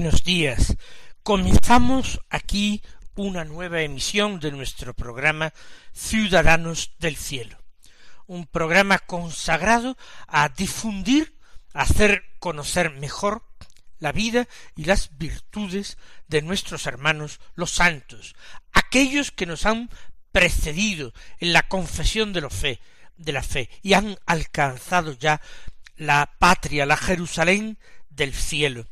Buenos días. Comenzamos aquí una nueva emisión de nuestro programa Ciudadanos del Cielo, un programa consagrado a difundir, a hacer conocer mejor la vida y las virtudes de nuestros hermanos los santos, aquellos que nos han precedido en la confesión de la fe, de la fe y han alcanzado ya la patria, la Jerusalén del cielo,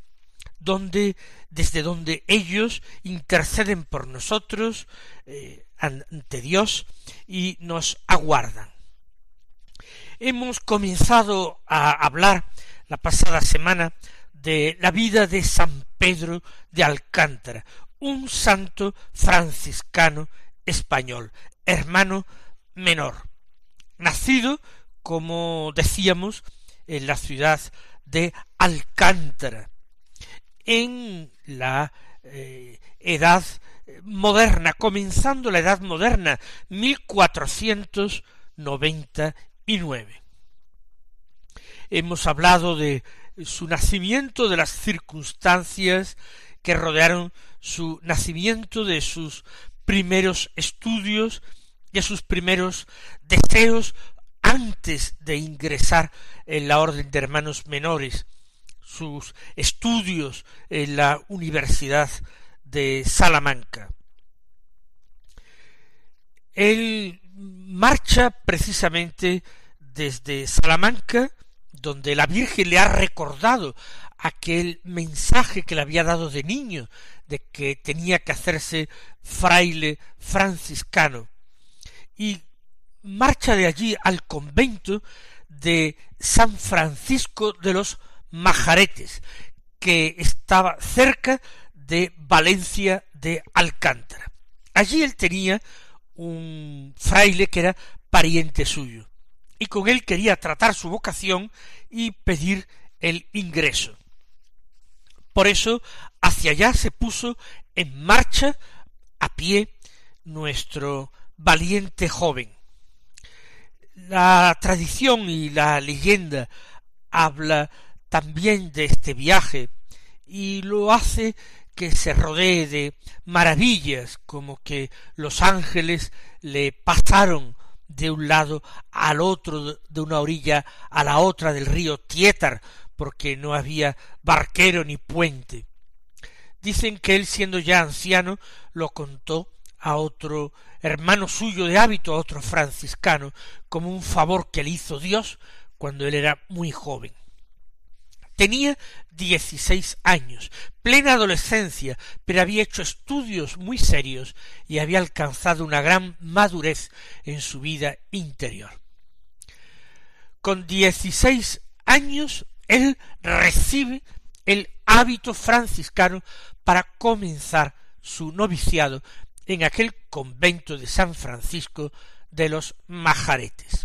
donde desde donde ellos interceden por nosotros eh, ante Dios y nos aguardan. Hemos comenzado a hablar la pasada semana de la vida de San Pedro de Alcántara, un santo franciscano español, hermano menor, nacido, como decíamos, en la ciudad de Alcántara, en la eh, edad moderna, comenzando la edad moderna, 1499. Hemos hablado de su nacimiento, de las circunstancias que rodearon su nacimiento, de sus primeros estudios, de sus primeros deseos antes de ingresar en la orden de hermanos menores, sus estudios en la Universidad de Salamanca. Él marcha precisamente desde Salamanca, donde la Virgen le ha recordado aquel mensaje que le había dado de niño, de que tenía que hacerse fraile franciscano, y marcha de allí al convento de San Francisco de los Majaretes, que estaba cerca de Valencia de Alcántara. Allí él tenía un fraile que era pariente suyo, y con él quería tratar su vocación y pedir el ingreso. Por eso hacia allá se puso en marcha a pie nuestro valiente joven. La tradición y la leyenda habla también de este viaje y lo hace que se rodee de maravillas como que los ángeles le pasaron de un lado al otro de una orilla a la otra del río Tietar porque no había barquero ni puente. Dicen que él siendo ya anciano lo contó a otro hermano suyo de hábito, a otro franciscano, como un favor que le hizo Dios cuando él era muy joven. Tenía dieciséis años, plena adolescencia, pero había hecho estudios muy serios y había alcanzado una gran madurez en su vida interior. Con dieciséis años él recibe el hábito franciscano para comenzar su noviciado en aquel convento de San Francisco de los Majaretes.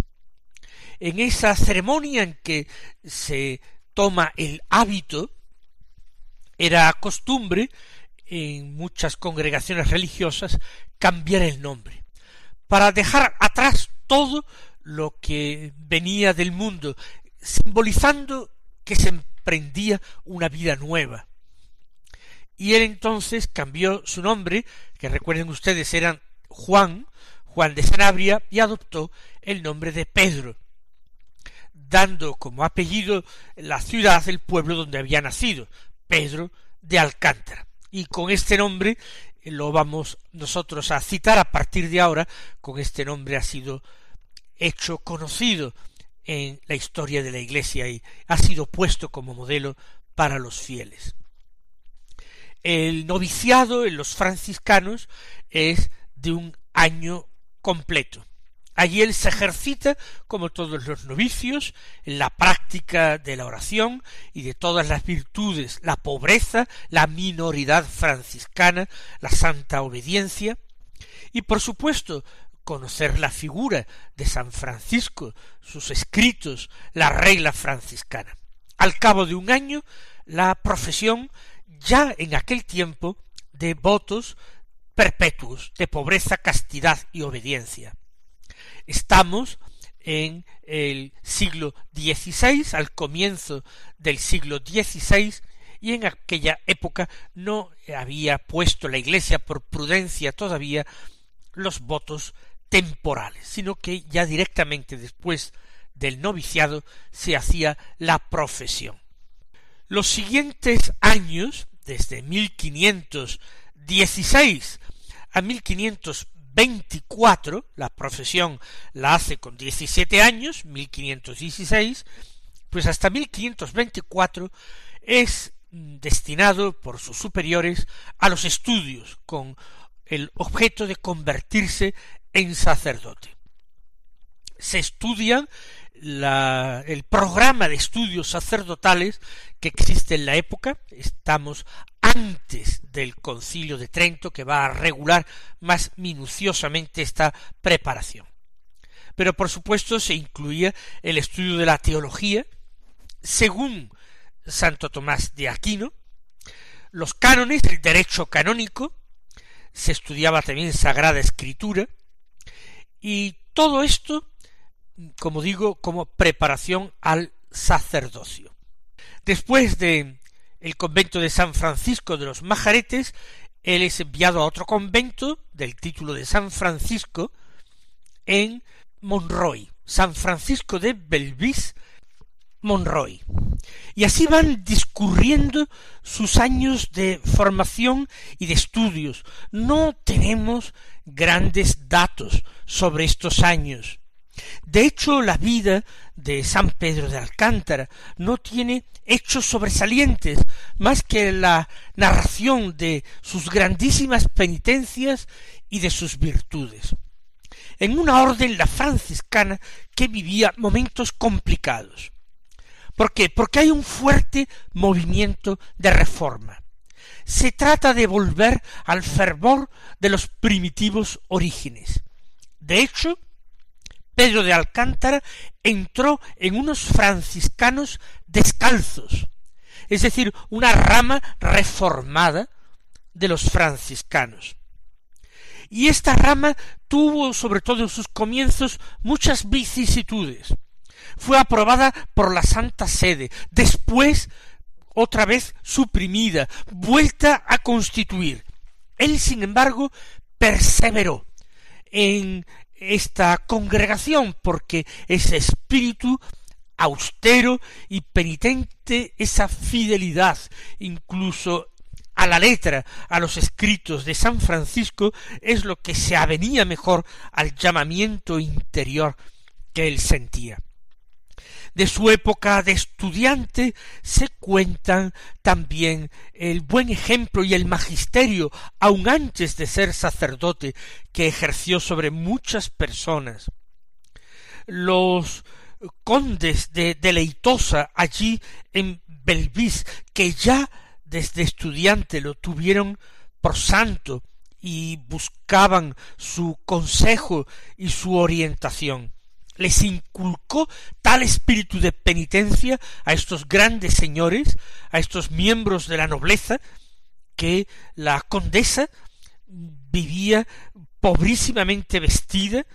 En esa ceremonia en que se toma el hábito, era costumbre en muchas congregaciones religiosas cambiar el nombre, para dejar atrás todo lo que venía del mundo, simbolizando que se emprendía una vida nueva. Y él entonces cambió su nombre, que recuerden ustedes eran Juan, Juan de Sanabria, y adoptó el nombre de Pedro, dando como apellido la ciudad, el pueblo donde había nacido, Pedro de Alcántara. Y con este nombre lo vamos nosotros a citar a partir de ahora, con este nombre ha sido hecho conocido en la historia de la Iglesia y ha sido puesto como modelo para los fieles. El noviciado en los franciscanos es de un año completo. Allí él se ejercita, como todos los novicios, en la práctica de la oración y de todas las virtudes, la pobreza, la minoridad franciscana, la santa obediencia, y por supuesto conocer la figura de San Francisco, sus escritos, la regla franciscana. Al cabo de un año, la profesión, ya en aquel tiempo, de votos perpetuos, de pobreza, castidad y obediencia. Estamos en el siglo XVI, al comienzo del siglo XVI, y en aquella época no había puesto la Iglesia por prudencia todavía los votos temporales, sino que ya directamente después del noviciado se hacía la profesión. Los siguientes años, desde 1516 a 1524, la profesión la hace con 17 años, 1516, pues hasta 1524 es destinado por sus superiores a los estudios con el objeto de convertirse en sacerdote. Se el programa de estudios sacerdotales que existe en la época, estamos antes del concilio de Trento que va a regular más minuciosamente esta preparación. Pero por supuesto se incluía el estudio de la teología, según Santo Tomás de Aquino, los cánones, el derecho canónico, se estudiaba también Sagrada Escritura, y todo esto, como digo, como preparación al sacerdocio. Después de el convento de San Francisco de los Majaretes, él es enviado a otro convento del título de San Francisco en Monroy, San Francisco de Belvis, Monroy. Y así van discurriendo sus años de formación y de estudios. No tenemos grandes datos sobre estos años. De hecho, la vida de San Pedro de Alcántara no tiene hechos sobresalientes más que la narración de sus grandísimas penitencias y de sus virtudes. En una orden la franciscana que vivía momentos complicados. ¿Por qué? Porque hay un fuerte movimiento de reforma. Se trata de volver al fervor de los primitivos orígenes. De hecho, Pedro de Alcántara entró en unos franciscanos descalzos, es decir, una rama reformada de los franciscanos. Y esta rama tuvo, sobre todo en sus comienzos, muchas vicisitudes fue aprobada por la Santa Sede, después otra vez suprimida, vuelta a constituir. Él, sin embargo, perseveró en esta congregación porque ese espíritu austero y penitente, esa fidelidad incluso a la letra, a los escritos de San Francisco, es lo que se avenía mejor al llamamiento interior que él sentía de su época de estudiante se cuentan también el buen ejemplo y el magisterio, aun antes de ser sacerdote, que ejerció sobre muchas personas. Los condes de Deleitosa allí en Belvis, que ya desde estudiante lo tuvieron por santo y buscaban su consejo y su orientación les inculcó tal espíritu de penitencia a estos grandes señores, a estos miembros de la nobleza, que la condesa vivía pobrísimamente vestida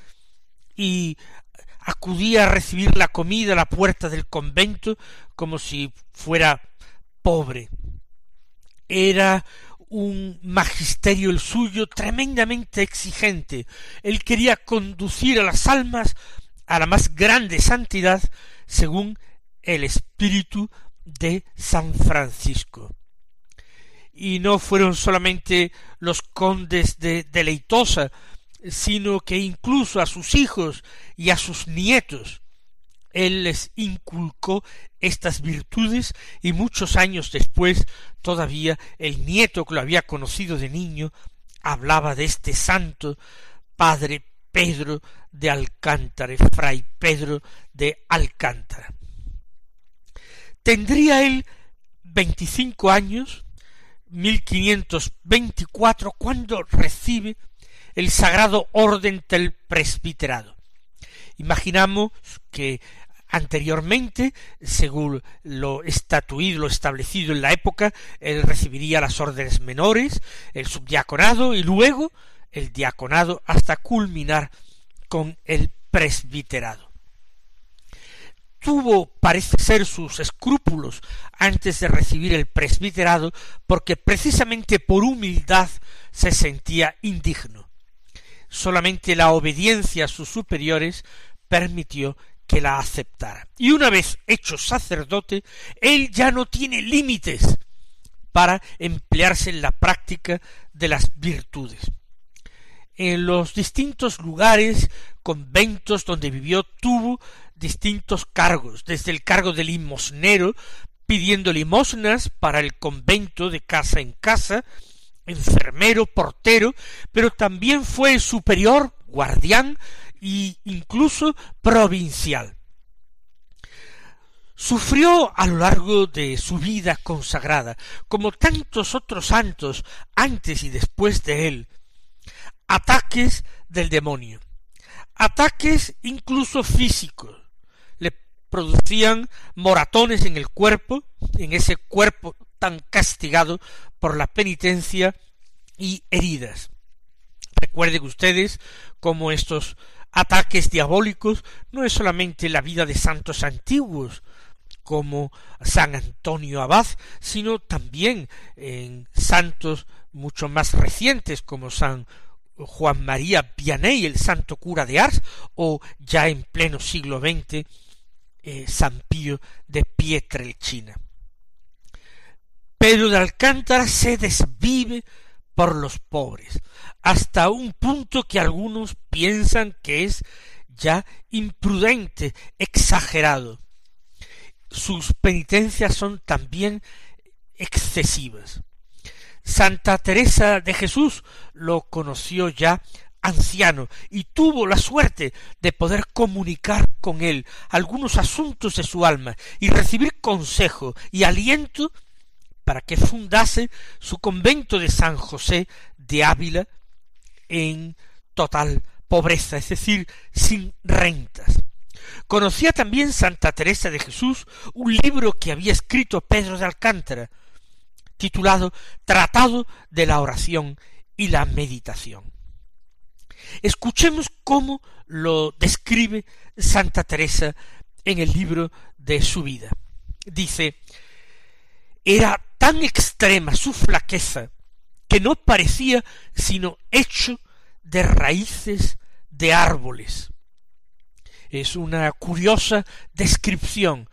y acudía a recibir la comida a la puerta del convento como si fuera pobre. Era un magisterio el suyo tremendamente exigente. Él quería conducir a las almas a la más grande santidad según el espíritu de San Francisco. Y no fueron solamente los condes de Deleitosa, sino que incluso a sus hijos y a sus nietos él les inculcó estas virtudes y muchos años después todavía el nieto que lo había conocido de niño hablaba de este santo padre Pedro de Alcántara, fray Pedro de Alcántara. Tendría él veinticinco años, mil quinientos veinticuatro, cuando recibe el sagrado orden del presbiterado. Imaginamos que anteriormente, según lo estatuido, lo establecido en la época, él recibiría las órdenes menores, el subdiaconado y luego el diaconado hasta culminar con el presbiterado. Tuvo, parece ser, sus escrúpulos antes de recibir el presbiterado, porque precisamente por humildad se sentía indigno. Solamente la obediencia a sus superiores permitió que la aceptara. Y una vez hecho sacerdote, él ya no tiene límites para emplearse en la práctica de las virtudes. En los distintos lugares, conventos donde vivió, tuvo distintos cargos, desde el cargo de limosnero, pidiendo limosnas para el convento de casa en casa, enfermero, portero, pero también fue superior, guardián e incluso provincial. Sufrió a lo largo de su vida consagrada, como tantos otros santos antes y después de él, ataques del demonio, ataques incluso físicos, le producían moratones en el cuerpo, en ese cuerpo tan castigado por la penitencia y heridas. Recuerden ustedes cómo estos ataques diabólicos no es solamente la vida de santos antiguos, como San Antonio Abad, sino también en santos mucho más recientes como San Juan María Vianney, el santo cura de Ars, o ya en pleno siglo XX, eh, San Pío de Pietrelcina. Pedro de Alcántara se desvive por los pobres, hasta un punto que algunos piensan que es ya imprudente, exagerado. Sus penitencias son también excesivas. Santa Teresa de Jesús lo conoció ya anciano y tuvo la suerte de poder comunicar con él algunos asuntos de su alma y recibir consejo y aliento para que fundase su convento de San José de Ávila en total pobreza, es decir, sin rentas. Conocía también Santa Teresa de Jesús un libro que había escrito Pedro de Alcántara, titulado Tratado de la oración y la meditación. Escuchemos cómo lo describe Santa Teresa en el libro de su vida. Dice, era tan extrema su flaqueza que no parecía sino hecho de raíces de árboles. Es una curiosa descripción.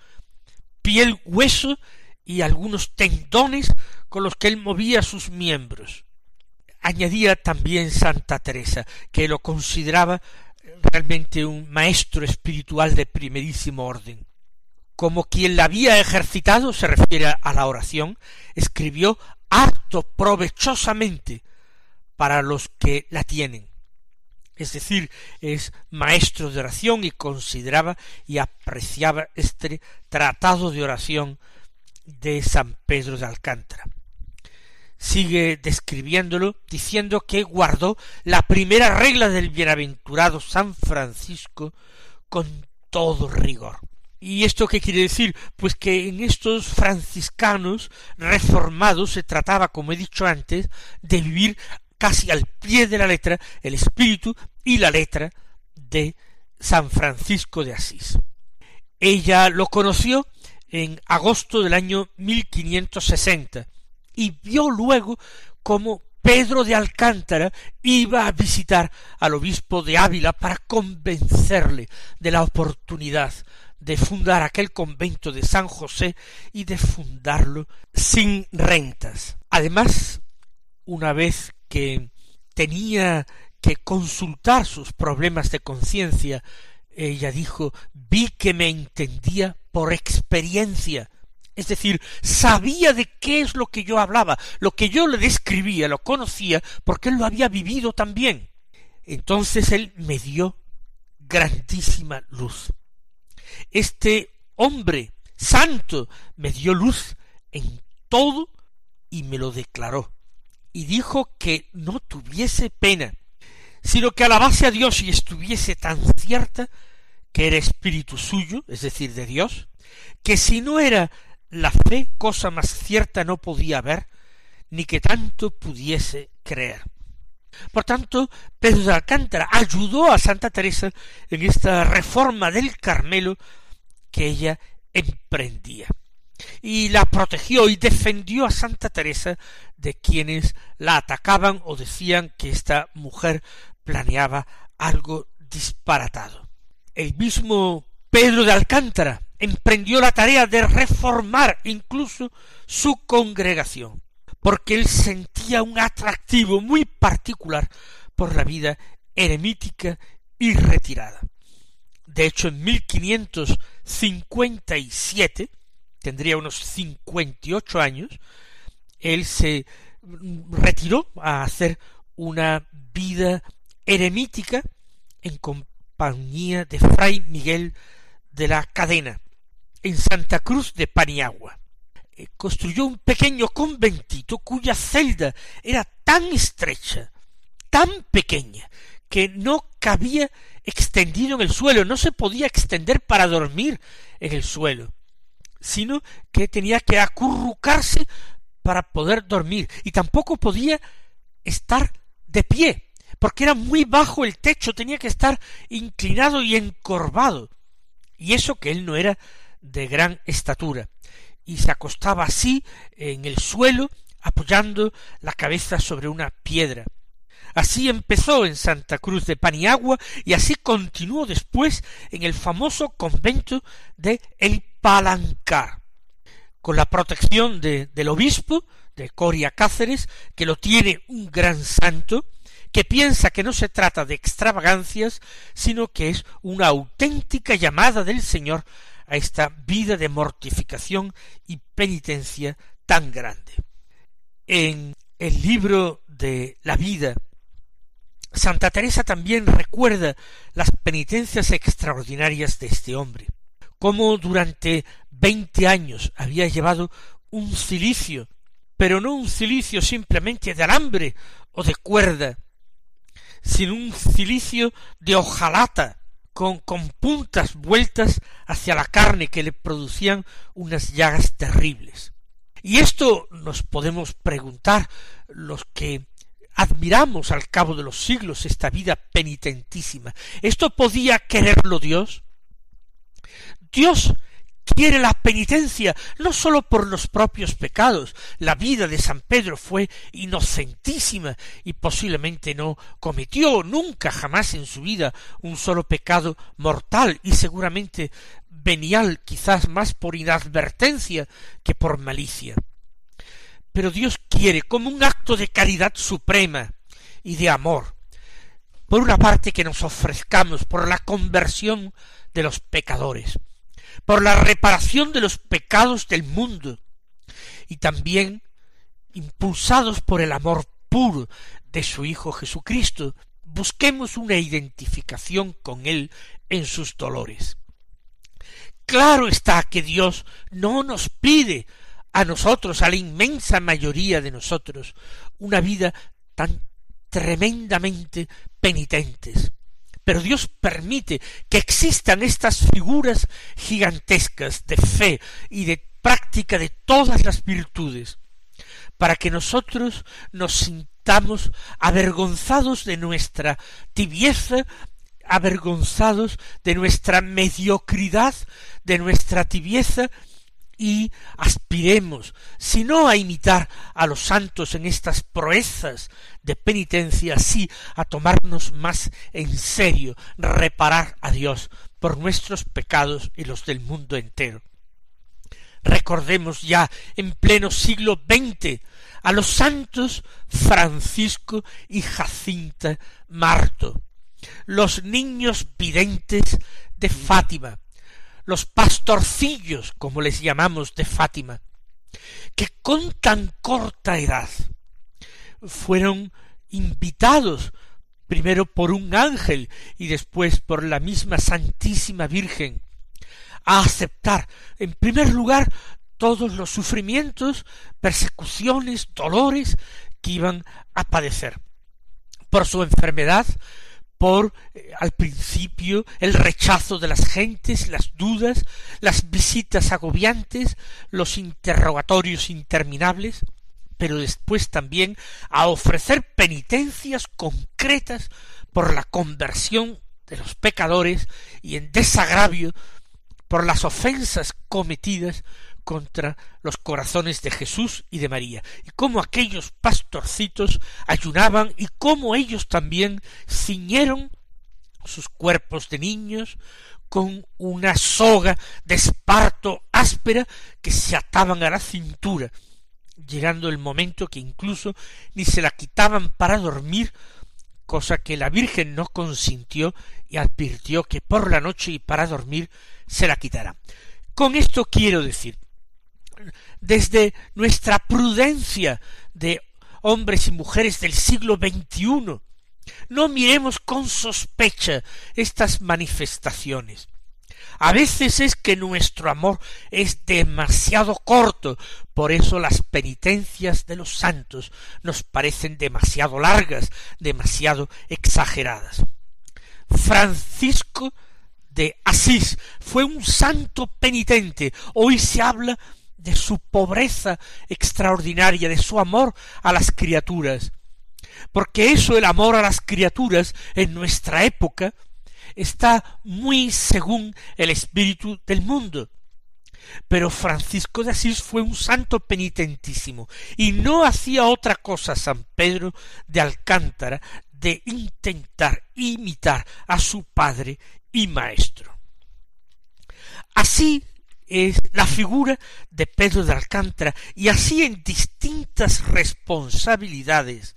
Piel, hueso y algunos tendones con los que él movía sus miembros. Añadía también Santa Teresa, que lo consideraba realmente un maestro espiritual de primerísimo orden como quien la había ejercitado, se refiere a la oración, escribió harto provechosamente para los que la tienen. Es decir, es maestro de oración y consideraba y apreciaba este tratado de oración de San Pedro de Alcántara. Sigue describiéndolo diciendo que guardó la primera regla del bienaventurado San Francisco con todo rigor. ¿Y esto qué quiere decir? Pues que en estos franciscanos reformados se trataba, como he dicho antes, de vivir casi al pie de la letra el espíritu y la letra de San Francisco de Asís. Ella lo conoció en agosto del año 1560 y vio luego cómo Pedro de Alcántara iba a visitar al obispo de Ávila para convencerle de la oportunidad de fundar aquel convento de San José y de fundarlo sin rentas. Además, una vez que tenía que consultar sus problemas de conciencia ella dijo, vi que me entendía por experiencia. Es decir, sabía de qué es lo que yo hablaba, lo que yo le describía, lo conocía, porque él lo había vivido también. Entonces él me dio grandísima luz. Este hombre santo me dio luz en todo y me lo declaró. Y dijo que no tuviese pena, sino que alabase a Dios y estuviese tan cierta que era espíritu suyo, es decir, de Dios, que si no era la fe cosa más cierta no podía haber, ni que tanto pudiese creer. Por tanto, Pedro de Alcántara ayudó a Santa Teresa en esta reforma del Carmelo que ella emprendía. Y la protegió y defendió a Santa Teresa de quienes la atacaban o decían que esta mujer planeaba algo disparatado. El mismo Pedro de Alcántara emprendió la tarea de reformar incluso su congregación, porque él sentía un atractivo muy particular por la vida eremítica y retirada. De hecho, en 1557, tendría unos cincuenta y ocho años, él se retiró a hacer una vida eremítica en compañía de Fray Miguel de la Cadena, en Santa Cruz de Paniagua. Eh, construyó un pequeño conventito cuya celda era tan estrecha, tan pequeña, que no cabía extendido en el suelo, no se podía extender para dormir en el suelo, sino que tenía que acurrucarse para poder dormir, y tampoco podía estar de pie, porque era muy bajo el techo, tenía que estar inclinado y encorvado, y eso que él no era de gran estatura, y se acostaba así en el suelo, apoyando la cabeza sobre una piedra. Así empezó en Santa Cruz de Paniagua y así continuó después en el famoso convento de El Palancar, con la protección de, del obispo de Coria Cáceres, que lo tiene un gran santo, que piensa que no se trata de extravagancias, sino que es una auténtica llamada del Señor a esta vida de mortificación y penitencia tan grande. En el libro de la vida, Santa Teresa también recuerda las penitencias extraordinarias de este hombre, cómo durante veinte años había llevado un cilicio, pero no un cilicio simplemente de alambre o de cuerda, sino un cilicio de hojalata, con, con puntas vueltas hacia la carne que le producían unas llagas terribles. Y esto nos podemos preguntar los que admiramos al cabo de los siglos esta vida penitentísima. ¿Esto podía quererlo Dios? Dios quiere la penitencia no sólo por los propios pecados. La vida de San Pedro fue inocentísima y posiblemente no cometió nunca jamás en su vida un solo pecado mortal y seguramente venial quizás más por inadvertencia que por malicia. Pero Dios quiere como un acto de caridad suprema y de amor, por una parte que nos ofrezcamos por la conversión de los pecadores, por la reparación de los pecados del mundo y también impulsados por el amor puro de su Hijo Jesucristo, busquemos una identificación con Él en sus dolores. Claro está que Dios no nos pide a nosotros, a la inmensa mayoría de nosotros, una vida tan tremendamente penitentes, pero Dios permite que existan estas figuras gigantescas de fe y de práctica de todas las virtudes, para que nosotros nos sintamos avergonzados de nuestra tibieza, avergonzados de nuestra mediocridad, de nuestra tibieza, y aspiremos, si no a imitar a los santos en estas proezas de penitencia, sí a tomarnos más en serio, reparar a Dios por nuestros pecados y los del mundo entero. Recordemos ya en pleno siglo XX a los santos Francisco y Jacinta Marto, los niños videntes de Fátima, los pastorcillos, como les llamamos, de Fátima, que con tan corta edad fueron invitados primero por un ángel y después por la misma Santísima Virgen a aceptar, en primer lugar, todos los sufrimientos, persecuciones, dolores que iban a padecer por su enfermedad, por eh, al principio el rechazo de las gentes, las dudas, las visitas agobiantes, los interrogatorios interminables, pero después también a ofrecer penitencias concretas por la conversión de los pecadores y en desagravio por las ofensas cometidas contra los corazones de Jesús y de María, y cómo aquellos pastorcitos ayunaban y cómo ellos también ciñeron sus cuerpos de niños con una soga de esparto áspera que se ataban a la cintura, llegando el momento que incluso ni se la quitaban para dormir, cosa que la Virgen no consintió y advirtió que por la noche y para dormir se la quitará. Con esto quiero decir, desde nuestra prudencia de hombres y mujeres del siglo XXI, no miremos con sospecha estas manifestaciones. A veces es que nuestro amor es demasiado corto, por eso las penitencias de los santos nos parecen demasiado largas, demasiado exageradas. Francisco de Asís fue un santo penitente. Hoy se habla de su pobreza extraordinaria, de su amor a las criaturas. Porque eso, el amor a las criaturas, en nuestra época, está muy según el espíritu del mundo. Pero Francisco de Asís fue un santo penitentísimo, y no hacía otra cosa San Pedro de Alcántara de intentar imitar a su padre y maestro. Así es la figura de Pedro de Alcántara y así en distintas responsabilidades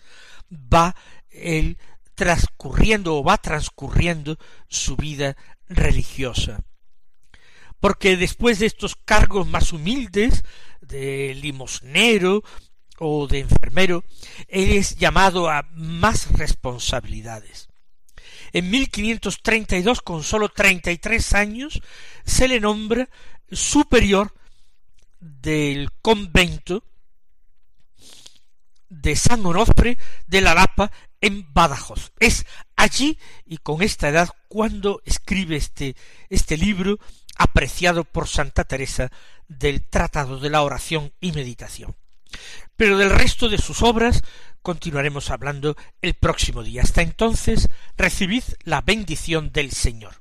va él transcurriendo o va transcurriendo su vida religiosa. Porque después de estos cargos más humildes, de limosnero o de enfermero, él es llamado a más responsabilidades. En 1532, con sólo treinta y tres años, se le nombra superior del convento de San Onofre de la Lapa en Badajoz. Es allí y con esta edad cuando escribe este, este libro apreciado por Santa Teresa del Tratado de la Oración y Meditación. Pero del resto de sus obras continuaremos hablando el próximo día. Hasta entonces, recibid la bendición del Señor.